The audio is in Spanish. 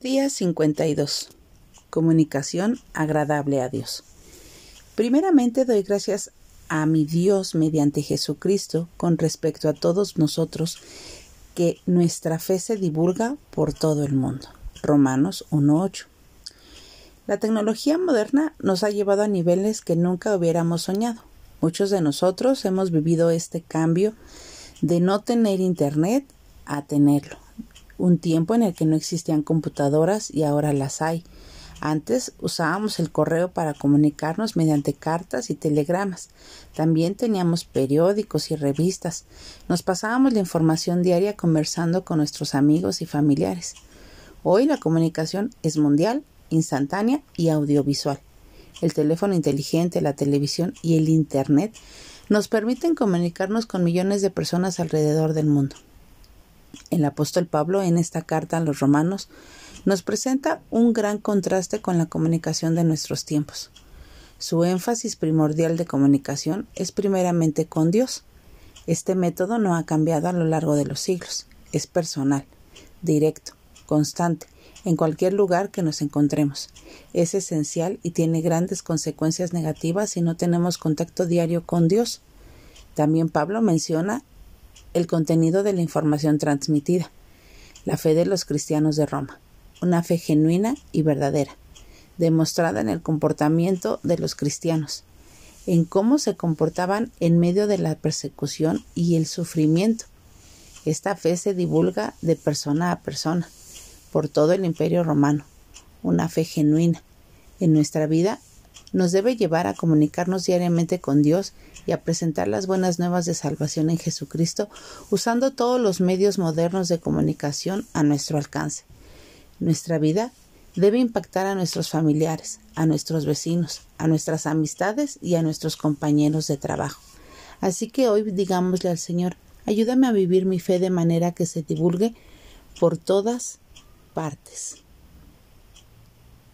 Día 52. Comunicación agradable a Dios. Primeramente doy gracias a mi Dios mediante Jesucristo con respecto a todos nosotros que nuestra fe se divulga por todo el mundo. Romanos 1.8. La tecnología moderna nos ha llevado a niveles que nunca hubiéramos soñado. Muchos de nosotros hemos vivido este cambio de no tener Internet a tenerlo, un tiempo en el que no existían computadoras y ahora las hay. Antes usábamos el correo para comunicarnos mediante cartas y telegramas. También teníamos periódicos y revistas. Nos pasábamos la información diaria conversando con nuestros amigos y familiares. Hoy la comunicación es mundial, instantánea y audiovisual. El teléfono inteligente, la televisión y el Internet nos permiten comunicarnos con millones de personas alrededor del mundo. El apóstol Pablo en esta carta a los romanos nos presenta un gran contraste con la comunicación de nuestros tiempos. Su énfasis primordial de comunicación es primeramente con Dios. Este método no ha cambiado a lo largo de los siglos. Es personal, directo, constante, en cualquier lugar que nos encontremos. Es esencial y tiene grandes consecuencias negativas si no tenemos contacto diario con Dios. También Pablo menciona el contenido de la información transmitida, la fe de los cristianos de Roma, una fe genuina y verdadera, demostrada en el comportamiento de los cristianos, en cómo se comportaban en medio de la persecución y el sufrimiento. Esta fe se divulga de persona a persona por todo el imperio romano, una fe genuina. En nuestra vida nos debe llevar a comunicarnos diariamente con Dios y a presentar las buenas nuevas de salvación en Jesucristo usando todos los medios modernos de comunicación a nuestro alcance. Nuestra vida debe impactar a nuestros familiares, a nuestros vecinos, a nuestras amistades y a nuestros compañeros de trabajo. Así que hoy digámosle al Señor, ayúdame a vivir mi fe de manera que se divulgue por todas partes.